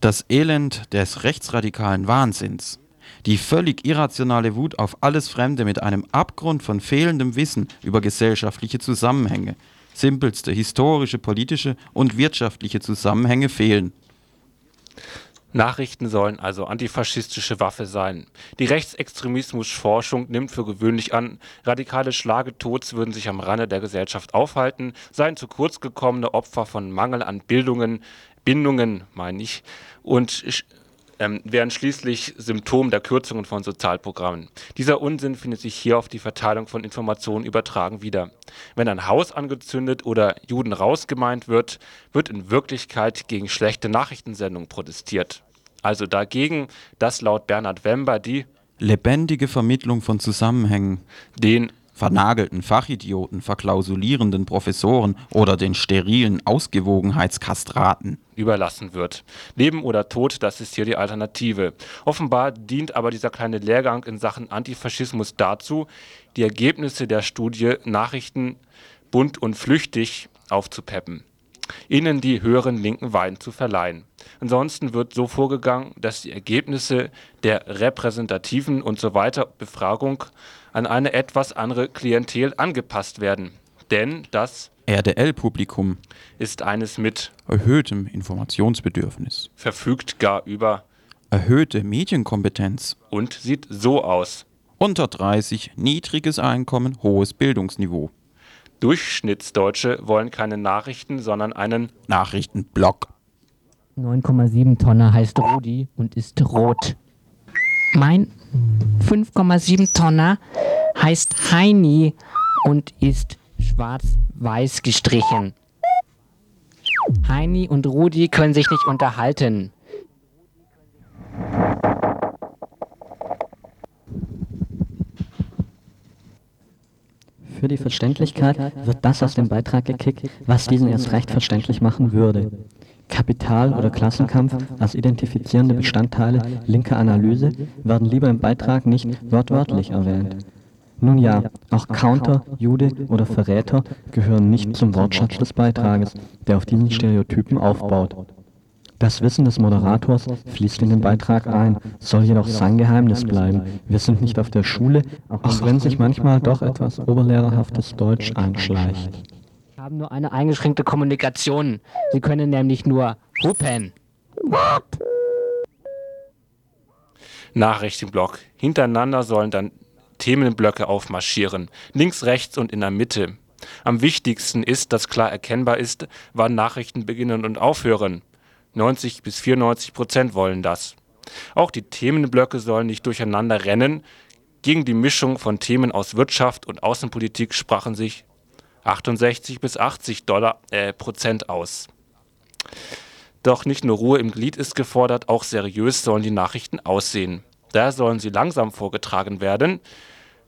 [SPEAKER 4] das Elend des rechtsradikalen Wahnsinns. Die völlig irrationale Wut auf alles Fremde mit einem Abgrund von fehlendem Wissen über gesellschaftliche Zusammenhänge. Simpelste historische, politische und wirtschaftliche Zusammenhänge fehlen.
[SPEAKER 1] Nachrichten sollen also antifaschistische Waffe sein. Die Rechtsextremismusforschung nimmt für gewöhnlich an, radikale Schlagetods würden sich am Rande der Gesellschaft aufhalten, seien zu kurz gekommene Opfer von Mangel an Bildungen, Bindungen, meine ich, und ähm, wären schließlich Symptom der Kürzungen von Sozialprogrammen. Dieser Unsinn findet sich hier auf die Verteilung von Informationen übertragen wieder. Wenn ein Haus angezündet oder Juden rausgemeint wird, wird in Wirklichkeit gegen schlechte Nachrichtensendungen protestiert. Also dagegen, dass laut Bernhard Wember die
[SPEAKER 4] lebendige Vermittlung von Zusammenhängen
[SPEAKER 1] den
[SPEAKER 4] vernagelten Fachidioten, verklausulierenden Professoren oder den sterilen Ausgewogenheitskastraten
[SPEAKER 1] überlassen wird. Leben oder Tod, das ist hier die Alternative. Offenbar dient aber dieser kleine Lehrgang in Sachen Antifaschismus dazu, die Ergebnisse der Studie Nachrichten bunt und flüchtig aufzupeppen ihnen die höheren linken Weiden zu verleihen. Ansonsten wird so vorgegangen, dass die Ergebnisse der repräsentativen und so weiter Befragung an eine etwas andere Klientel angepasst werden. Denn das
[SPEAKER 4] RDL-Publikum
[SPEAKER 1] ist eines mit
[SPEAKER 4] erhöhtem Informationsbedürfnis,
[SPEAKER 1] verfügt gar über
[SPEAKER 4] erhöhte Medienkompetenz
[SPEAKER 1] und sieht so aus.
[SPEAKER 4] Unter 30 niedriges Einkommen, hohes Bildungsniveau.
[SPEAKER 1] Durchschnittsdeutsche wollen keine Nachrichten, sondern einen
[SPEAKER 4] Nachrichtenblock.
[SPEAKER 18] 9,7 Tonner heißt Rudi und ist rot. Mein 5,7 Tonner heißt Heini und ist schwarz-weiß gestrichen. Heini und Rudi können sich nicht unterhalten.
[SPEAKER 31] Für die Verständlichkeit wird das aus dem Beitrag gekickt, was diesen erst recht verständlich machen würde. Kapital- oder Klassenkampf als identifizierende Bestandteile linker Analyse werden lieber im Beitrag nicht wortwörtlich erwähnt. Nun ja, auch Counter, Jude oder Verräter gehören nicht zum Wortschatz des Beitrages, der auf diesen Stereotypen aufbaut. Das Wissen des Moderators fließt in den Beitrag ein, soll jedoch sein Geheimnis bleiben. Wir sind nicht auf der Schule, auch wenn sich manchmal doch etwas oberlehrerhaftes Deutsch einschleicht.
[SPEAKER 18] Sie haben nur eine eingeschränkte Kommunikation. Sie können nämlich nur hupen.
[SPEAKER 1] Nachrichtenblock. Hintereinander sollen dann Themenblöcke aufmarschieren. Links, rechts und in der Mitte. Am wichtigsten ist, dass klar erkennbar ist, wann Nachrichten beginnen und aufhören. 90 bis 94 Prozent wollen das. Auch die Themenblöcke sollen nicht durcheinander rennen. Gegen die Mischung von Themen aus Wirtschaft und Außenpolitik sprachen sich 68 bis 80 Dollar, äh, Prozent aus. Doch nicht nur Ruhe im Glied ist gefordert, auch seriös sollen die Nachrichten aussehen. Daher sollen sie langsam vorgetragen werden.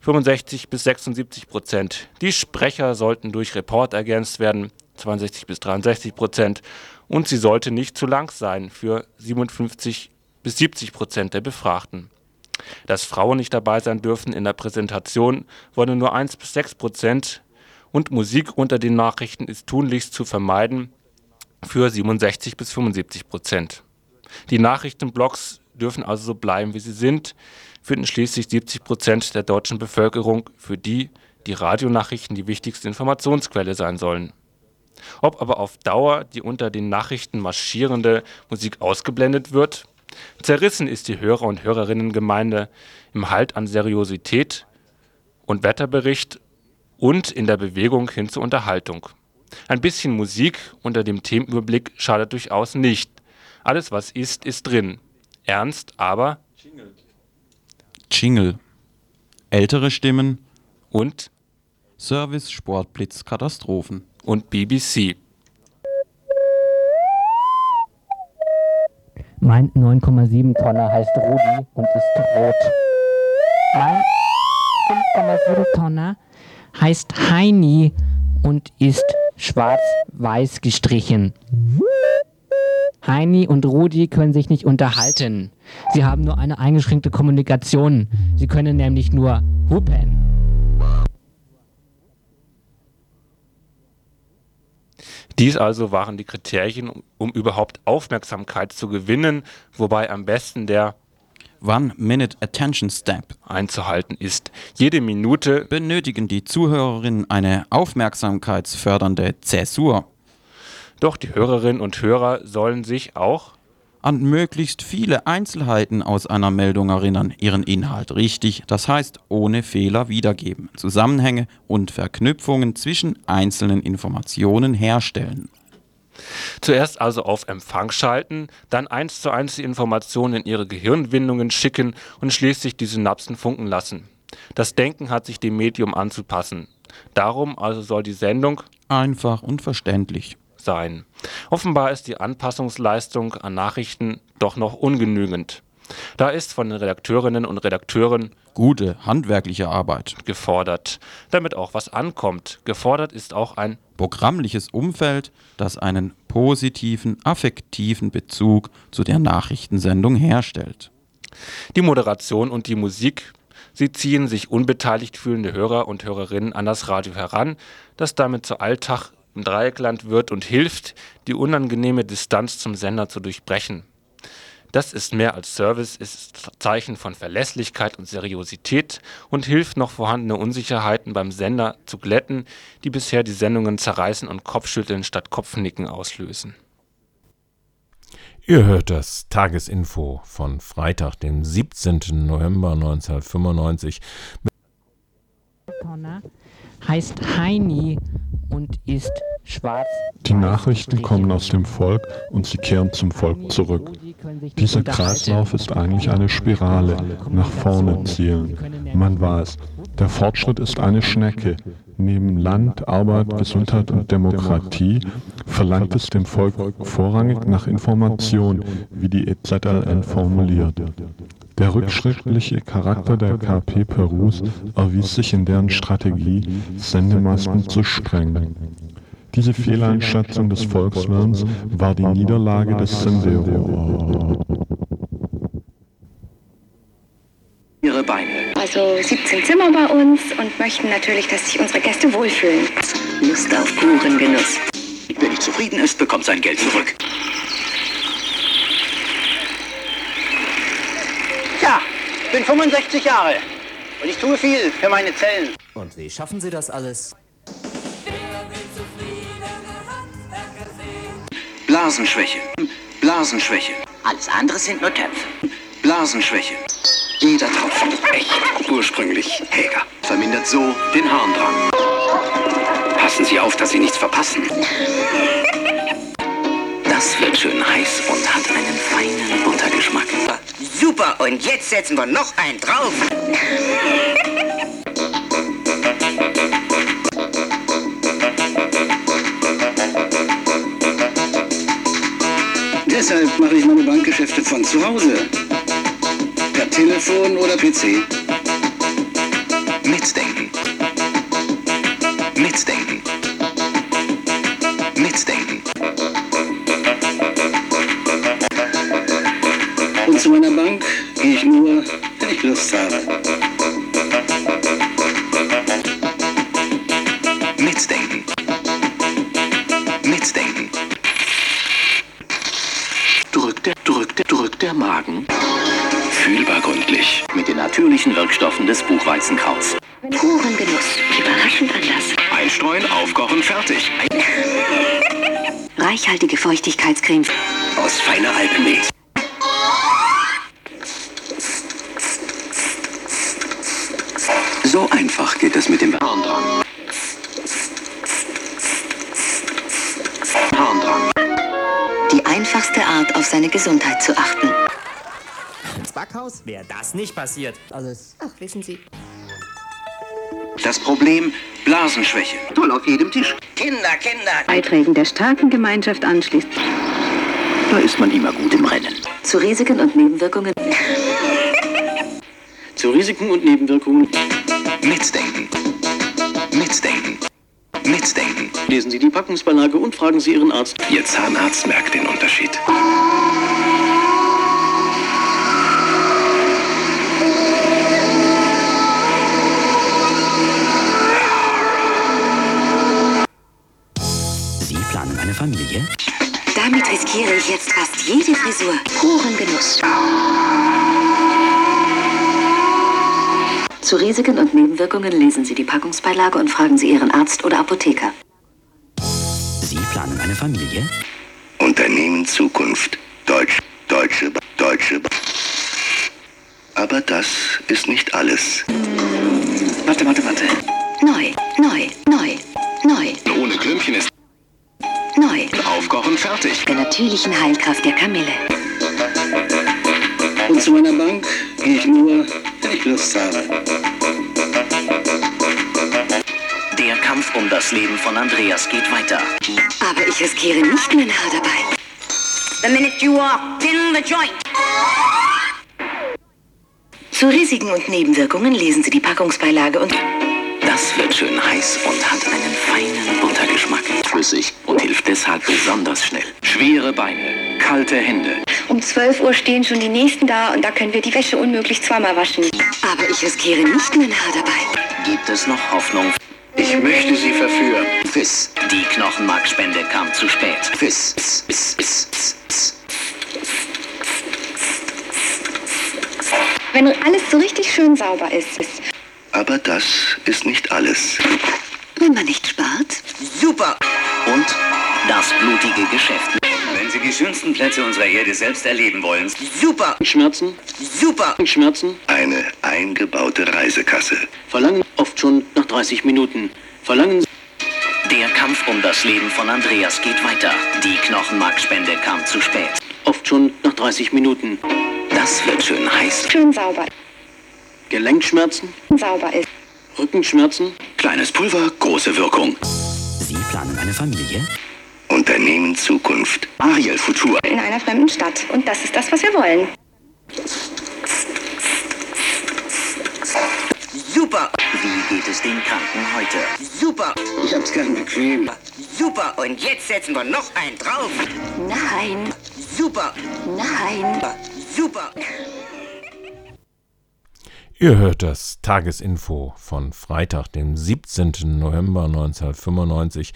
[SPEAKER 1] 65 bis 76 Prozent. Die Sprecher sollten durch Report ergänzt werden. 62 bis 63 Prozent und sie sollte nicht zu lang sein für 57 bis 70 Prozent der Befragten. Dass Frauen nicht dabei sein dürfen in der Präsentation, wollen nur 1 bis 6 Prozent und Musik unter den Nachrichten ist tunlichst zu vermeiden für 67 bis 75 Prozent. Die Nachrichtenblocks dürfen also so bleiben, wie sie sind, finden schließlich 70 Prozent der deutschen Bevölkerung, für die die Radionachrichten die wichtigste Informationsquelle sein sollen. Ob aber auf Dauer die unter den Nachrichten marschierende Musik ausgeblendet wird? Zerrissen ist die Hörer- und Hörerinnengemeinde im Halt an Seriosität und Wetterbericht und in der Bewegung hin zur Unterhaltung. Ein bisschen Musik unter dem Themenüberblick schadet durchaus nicht. Alles, was ist, ist drin. Ernst, aber
[SPEAKER 4] Jingle. Ältere Stimmen
[SPEAKER 1] und
[SPEAKER 4] Service Sportblitz Katastrophen
[SPEAKER 1] und BBC.
[SPEAKER 18] Mein 9,7 Tonner heißt Rudi und ist rot. Mein 5,7 Tonner heißt Heini und ist schwarz-weiß gestrichen. Heini und Rudi können sich nicht unterhalten. Sie haben nur eine eingeschränkte Kommunikation. Sie können nämlich nur hupen.
[SPEAKER 1] Dies also waren die Kriterien, um, um überhaupt Aufmerksamkeit zu gewinnen, wobei am besten der
[SPEAKER 4] One-Minute Attention Step
[SPEAKER 1] einzuhalten ist. Jede Minute
[SPEAKER 4] benötigen die Zuhörerinnen eine aufmerksamkeitsfördernde Zäsur.
[SPEAKER 1] Doch die Hörerinnen und Hörer sollen sich auch
[SPEAKER 4] an möglichst viele Einzelheiten aus einer Meldung erinnern, ihren Inhalt richtig, das heißt ohne Fehler wiedergeben, Zusammenhänge und Verknüpfungen zwischen einzelnen Informationen herstellen.
[SPEAKER 1] Zuerst also auf Empfang schalten, dann eins zu eins die Informationen in ihre Gehirnwindungen schicken und schließlich die Synapsen funken lassen. Das Denken hat sich dem Medium anzupassen. Darum also soll die Sendung
[SPEAKER 4] einfach und verständlich
[SPEAKER 1] sein. Offenbar ist die Anpassungsleistung an Nachrichten doch noch ungenügend. Da ist von den Redakteurinnen und Redakteuren
[SPEAKER 4] gute handwerkliche Arbeit
[SPEAKER 1] gefordert, damit auch was ankommt. Gefordert ist auch ein
[SPEAKER 4] programmliches Umfeld, das einen positiven, affektiven Bezug zu der Nachrichtensendung herstellt.
[SPEAKER 1] Die Moderation und die Musik, sie ziehen sich unbeteiligt fühlende Hörer und Hörerinnen an das Radio heran, das damit zu Alltag im Dreieckland wird und hilft, die unangenehme Distanz zum Sender zu durchbrechen. Das ist mehr als Service, ist Zeichen von Verlässlichkeit und Seriosität und hilft noch vorhandene Unsicherheiten beim Sender zu glätten, die bisher die Sendungen zerreißen und Kopfschütteln statt Kopfnicken auslösen.
[SPEAKER 3] Ihr hört das Tagesinfo von Freitag, dem 17. November 1995.
[SPEAKER 18] heißt Heini und ist schwarz.
[SPEAKER 42] Die Nachrichten kommen aus dem Volk und sie kehren zum Volk zurück. Dieser Kreislauf ist eigentlich eine Spirale, nach vorne zielen. Man weiß, der Fortschritt ist eine Schnecke. Neben Land, Arbeit, Gesundheit und Demokratie verlangt es dem Volk vorrangig nach Information, wie die EZLN formuliert. Der rückschrittliche Charakter der KP Perus erwies sich in deren Strategie, Sendemasten zu sprengen. Diese Fehleinschätzung des Volkswillens war die Niederlage des Sendero.
[SPEAKER 43] Ihre Beine. Also 17 Zimmer bei uns und möchten natürlich, dass sich unsere Gäste wohlfühlen. Lust auf puren Genuss.
[SPEAKER 44] Wer nicht zufrieden ist, bekommt sein Geld zurück.
[SPEAKER 16] Ja, ich bin 65 Jahre und ich tue viel für meine Zellen.
[SPEAKER 45] Und wie schaffen Sie das alles?
[SPEAKER 44] Blasenschwäche. Blasenschwäche.
[SPEAKER 16] Alles andere sind nur Töpfe.
[SPEAKER 44] Blasenschwäche. Jeder Tropfen echt. Ursprünglich Häger. Vermindert so den Harndrang. Passen Sie auf, dass Sie nichts verpassen. Das wird schön heiß und hat einen feinen Buttergeschmack.
[SPEAKER 16] Super, und jetzt setzen wir noch einen drauf.
[SPEAKER 44] Deshalb mache ich meine Bankgeschäfte von zu Hause. Per Telefon oder PC. Mitdenken. Mitdenken. Mitdenken. Und zu meiner Bank gehe ich nur, wenn ich Lust habe. Des Buchweizenkrauts.
[SPEAKER 43] Puren Genuss. Überraschend anders.
[SPEAKER 44] Einstreuen, aufkochen, fertig.
[SPEAKER 43] Reichhaltige Feuchtigkeitscreme.
[SPEAKER 44] Aus feiner Alpenmilch. So einfach geht es mit dem Harndrang. Harndrang.
[SPEAKER 43] Die einfachste Art, auf seine Gesundheit zu achten.
[SPEAKER 45] Ins Backhaus wäre das nicht passiert. Alles.
[SPEAKER 43] Ach, wissen Sie.
[SPEAKER 44] Das Problem Blasenschwäche. Toll auf jedem Tisch.
[SPEAKER 16] Kinder, Kinder.
[SPEAKER 43] Beiträgen der starken Gemeinschaft anschließt.
[SPEAKER 44] Da ist man immer gut im Rennen.
[SPEAKER 43] Zu Risiken und Nebenwirkungen. (laughs)
[SPEAKER 44] Zu Risiken und Nebenwirkungen. Mitdenken. Mitdenken. Mitdenken. Lesen Sie die Packungsbeilage und fragen Sie Ihren Arzt. Ihr Zahnarzt merkt den Unterschied.
[SPEAKER 45] Familie?
[SPEAKER 43] Damit riskiere ich jetzt fast jede Frisur. Puren Genuss. Zu Risiken und Nebenwirkungen lesen Sie die Packungsbeilage und fragen Sie Ihren Arzt oder Apotheker.
[SPEAKER 45] Sie planen eine Familie?
[SPEAKER 44] Unternehmen Zukunft. Deutsch, Deutsche, Deutsche. Ba- Aber das ist nicht alles. Warte, warte, warte.
[SPEAKER 43] Neu, neu, neu, neu,
[SPEAKER 44] Ohne Klümpchen ist
[SPEAKER 43] neu.
[SPEAKER 44] Aufkochen fertig.
[SPEAKER 43] Der natürlichen Heilkraft der Kamille.
[SPEAKER 44] Und zu meiner Bank gehe ich nur, wenn ich Lust habe. Der Kampf um das Leben von Andreas geht weiter.
[SPEAKER 43] Aber ich riskiere nicht mein Haar dabei.
[SPEAKER 16] The minute you walked in the joint.
[SPEAKER 43] Zu Risiken und Nebenwirkungen lesen Sie die Packungsbeilage und
[SPEAKER 44] Das wird schön heiß und hat einen feinen Buttergeschmack. Flüssig und hilft deshalb besonders schnell. Schwere Beine, kalte Hände.
[SPEAKER 43] um 12 Uhr stehen schon die Nächsten da und da können wir die Wäsche unmöglich zweimal waschen. Aber ich riskiere nicht mein Haar dabei.
[SPEAKER 44] Gibt es noch Hoffnung? Ich möchte Sie verführen. Fiss. Die Knochenmarkspende kam zu spät. Fiss. Fiss. Fiss. Fiss.
[SPEAKER 13] Wenn alles so richtig schön sauber ist. ist
[SPEAKER 46] Aber das ist nicht alles.
[SPEAKER 13] wenn man nicht spart.
[SPEAKER 46] Super!
[SPEAKER 44] Und das blutige Geschäft. Wenn Sie die schönsten Plätze unserer Erde selbst erleben wollen.
[SPEAKER 46] Super!
[SPEAKER 44] Schmerzen?
[SPEAKER 46] Super!
[SPEAKER 44] Schmerzen?
[SPEAKER 46] Eine eingebaute Reisekasse.
[SPEAKER 44] Verlangen oft schon nach 30 Minuten. Verlangen Sie. Der Kampf um das Leben von Andreas geht weiter. Die Knochenmarkspende kam zu spät. Oft schon nach 30 Minuten. Das wird schön heiß.
[SPEAKER 13] Schön sauber.
[SPEAKER 44] Gelenkschmerzen?
[SPEAKER 13] Sauber ist.
[SPEAKER 44] Rückenschmerzen?
[SPEAKER 46] Kleines Pulver, große Wirkung.
[SPEAKER 44] Sie planen eine Familie?
[SPEAKER 46] Unternehmen Zukunft. Ariel Futur.
[SPEAKER 13] In einer fremden Stadt. Und das ist das, was wir wollen.
[SPEAKER 46] Super!
[SPEAKER 44] Wie geht es den Kranken heute?
[SPEAKER 46] Super!
[SPEAKER 44] Ich hab's gern bequem.
[SPEAKER 46] Super! Und jetzt setzen wir noch einen drauf.
[SPEAKER 13] Nein.
[SPEAKER 46] Super!
[SPEAKER 13] Nein.
[SPEAKER 46] Super!
[SPEAKER 3] Ihr hört das Tagesinfo von Freitag, dem 17. November 1995.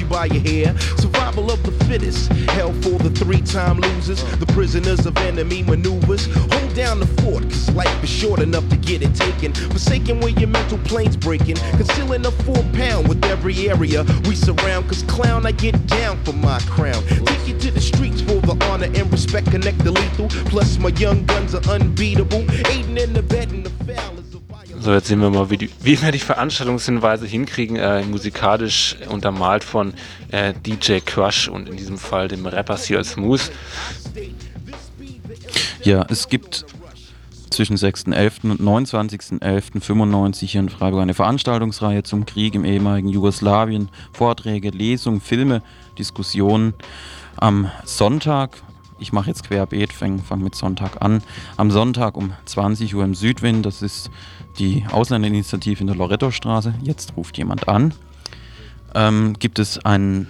[SPEAKER 17] You by your hair. Survival of the fittest. Hell for the three time losers. The prisoners of enemy maneuvers. Hold down the fort, cause life is short enough to get it taken. Forsaken where your mental plane's breaking. Concealing a four pound with every area we surround. Cause clown, I get down for my crown. Take you to the streets for the honor and respect. Connect the lethal. Plus, my young guns are unbeatable. Aiding in the bed and the foul
[SPEAKER 1] So, jetzt sehen wir mal, wie, die, wie wir die Veranstaltungshinweise hinkriegen, äh, musikalisch untermalt von äh, DJ Crush und in diesem Fall dem Rapper CL Smooth.
[SPEAKER 4] Ja, es gibt zwischen 6.11. und 29.11.95 hier in Freiburg eine Veranstaltungsreihe zum Krieg im ehemaligen Jugoslawien, Vorträge, Lesungen, Filme, Diskussionen. Am Sonntag, ich mache jetzt querbeet, fange fang mit Sonntag an, am Sonntag um 20 Uhr im Südwind, das ist die Ausländerinitiative in der Loretto-Straße, jetzt ruft jemand an, ähm, gibt es ein,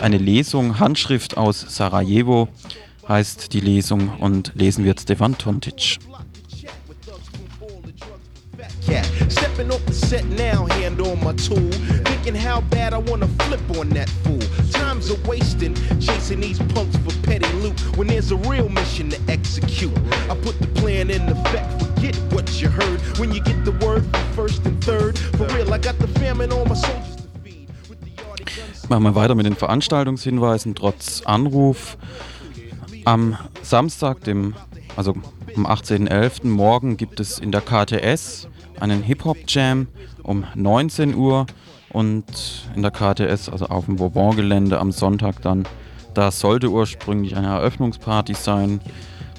[SPEAKER 4] eine Lesung, Handschrift aus Sarajevo, heißt die Lesung und lesen wird Stefan Tontic.
[SPEAKER 17] cat. Stepping off the set now, hand on my tool. Thinking how bad I wanna flip on that fool. Times are wasting, chasing these punks for petty loot. When there's a real mission to execute, I put the plan in effect. Forget what you heard when you get the word first and third. For real, I got the famine on my soldiers.
[SPEAKER 4] Machen wir weiter mit den Veranstaltungshinweisen trotz Anruf. Am Samstag, dem, also am 18.11. morgen gibt es in der KTS einen Hip-Hop-Jam um 19 Uhr und in der KTS, also auf dem Bourbon-Gelände am Sonntag dann, da sollte ursprünglich eine Eröffnungsparty sein.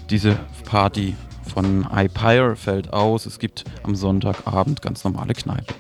[SPEAKER 4] Diese Party von iPire fällt aus. Es gibt am Sonntagabend ganz normale Kneipe.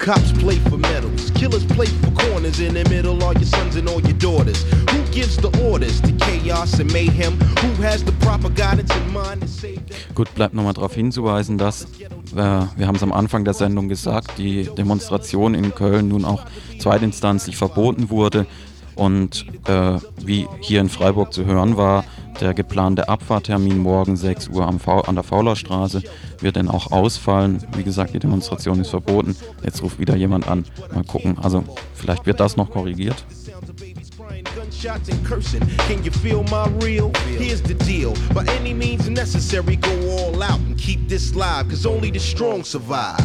[SPEAKER 17] Cops play for medals, killers play for corners. In the middle, all your sons and all your daughters. Who gives the orders to chaos and mayhem? Who has the proper guidance in mind to save them?
[SPEAKER 4] Gut, bleibt nochmal darauf hinzuweisen, dass, äh, wir haben es am Anfang der Sendung gesagt, die Demonstration in Köln nun auch zweitinstanzlich verboten wurde und äh, wie hier in Freiburg zu hören war, der geplante Abfahrtermin morgen 6 Uhr an der Faulerstraße wird dann auch ausfallen. Wie gesagt, die Demonstration ist verboten. Jetzt ruft wieder jemand an. Mal gucken. Also vielleicht wird das noch korrigiert.
[SPEAKER 17] Gunshots and cursing. Can you feel my real? Here's the deal. By any means necessary, go all out and keep this live, cause only the strong survive.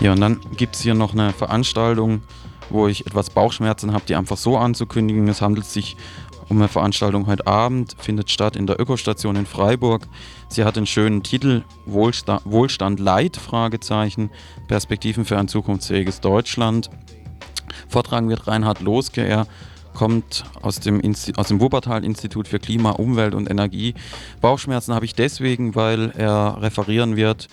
[SPEAKER 4] Ja, und dann gibt es hier noch eine Veranstaltung, wo ich etwas Bauchschmerzen habe, die einfach so anzukündigen. Es handelt sich um eine Veranstaltung heute Abend, findet statt in der Ökostation in Freiburg. Sie hat den schönen Titel Wohlsta Wohlstand Leid, Fragezeichen, Perspektiven für ein zukunftsfähiges Deutschland. Vortragen wird Reinhard Loske, er kommt aus dem, aus dem Wuppertal-Institut für Klima, Umwelt und Energie. Bauchschmerzen habe ich deswegen, weil er referieren wird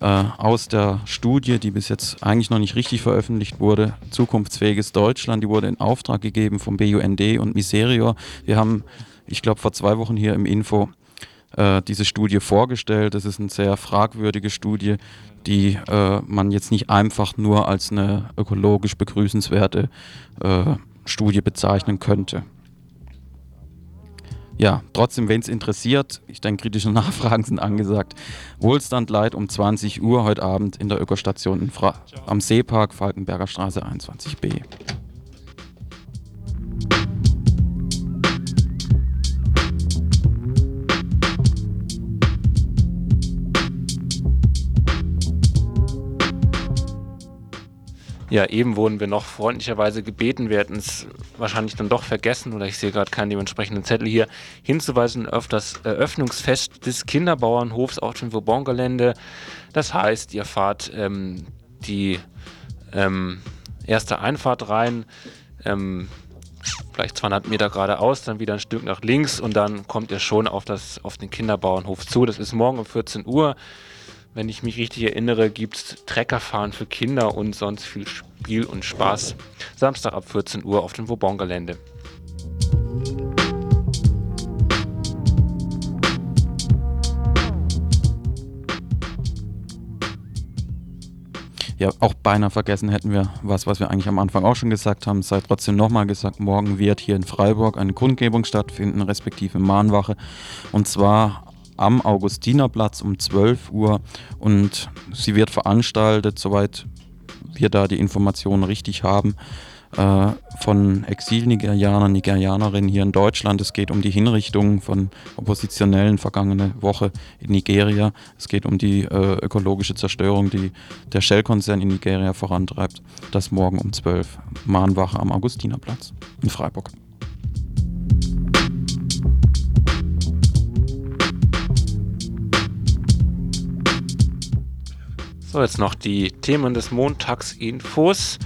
[SPEAKER 4] aus der Studie, die bis jetzt eigentlich noch nicht richtig veröffentlicht wurde, Zukunftsfähiges Deutschland. Die wurde in Auftrag gegeben vom BUND und Miserior. Wir haben, ich glaube, vor zwei Wochen hier im Info äh, diese Studie vorgestellt. Das ist eine sehr fragwürdige Studie, die äh, man jetzt nicht einfach nur als eine ökologisch begrüßenswerte äh, Studie bezeichnen könnte. Ja, trotzdem, wenn es interessiert, ich denke, kritische (laughs) Nachfragen sind angesagt. Wohlstand Light um 20 Uhr heute Abend in der Ökostation am Seepark Falkenberger Straße 21b.
[SPEAKER 1] Ja, eben wurden wir noch freundlicherweise gebeten, wir hätten es wahrscheinlich dann doch vergessen. Oder ich sehe gerade keinen dementsprechenden Zettel hier, hinzuweisen auf das Eröffnungsfest des Kinderbauernhofs auf dem Vauban-Gelände. Das heißt, ihr fahrt ähm, die ähm, erste Einfahrt rein, ähm, vielleicht 200 Meter geradeaus, dann wieder ein Stück nach links. Und dann kommt ihr schon auf, das, auf den Kinderbauernhof zu. Das ist morgen um 14 Uhr wenn ich mich richtig erinnere, gibt es Treckerfahren für Kinder und sonst viel Spiel und Spaß. Samstag ab 14 Uhr auf dem Vauban-Gelände.
[SPEAKER 4] Ja, auch beinahe vergessen hätten wir was, was wir eigentlich am Anfang auch schon gesagt haben. Sei trotzdem nochmal gesagt, morgen wird hier in Freiburg eine Kundgebung stattfinden, respektive Mahnwache. Und zwar am Augustinerplatz um 12 Uhr und sie wird veranstaltet, soweit wir da die Informationen richtig haben, äh, von Exil-Nigerianern, Nigerianerinnen hier in Deutschland. Es geht um die Hinrichtung von Oppositionellen vergangene Woche in Nigeria. Es geht um die äh, ökologische Zerstörung, die der Shell-Konzern in Nigeria vorantreibt. Das morgen um 12 Mahnwache am Augustinerplatz in Freiburg.
[SPEAKER 1] So, jetzt noch die Themen des Montagsinfos.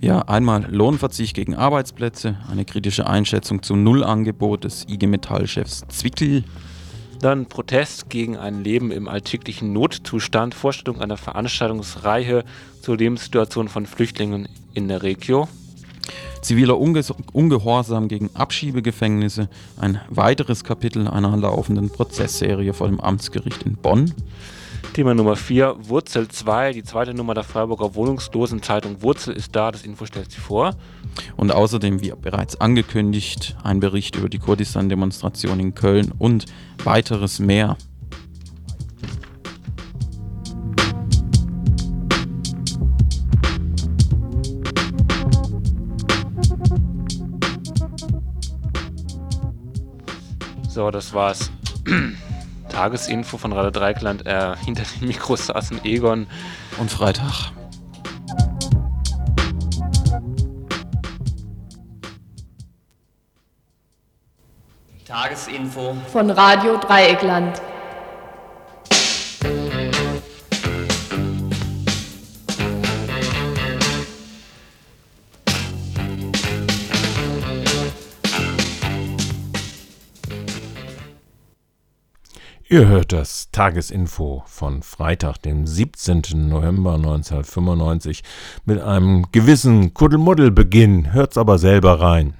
[SPEAKER 4] Ja, einmal Lohnverzicht gegen Arbeitsplätze, eine kritische Einschätzung zum Nullangebot des IG Metall-Chefs Zwickel.
[SPEAKER 1] Dann Protest gegen ein Leben im alltäglichen Notzustand, Vorstellung einer Veranstaltungsreihe zur Lebenssituation von Flüchtlingen in der Region.
[SPEAKER 4] Ziviler Unge Ungehorsam gegen Abschiebegefängnisse, ein weiteres Kapitel einer laufenden Prozessserie vor dem Amtsgericht in Bonn.
[SPEAKER 1] Thema Nummer 4, Wurzel 2, die zweite Nummer der Freiburger Wohnungslosenzeitung Wurzel ist da, das Info stellt sie vor.
[SPEAKER 4] Und außerdem, wie bereits angekündigt, ein Bericht über die Kurdistan-Demonstration in Köln und weiteres mehr.
[SPEAKER 1] So, das war's. (clears throat) Tagesinfo von Radio Dreikland. Äh, hinter den Mikros saßen Egon
[SPEAKER 4] und Freitag.
[SPEAKER 47] Tagesinfo von Radio Dreieckland.
[SPEAKER 3] Ihr hört das Tagesinfo von Freitag, dem 17. November 1995 mit einem gewissen Kuddelmuddelbeginn. Hört's aber selber rein.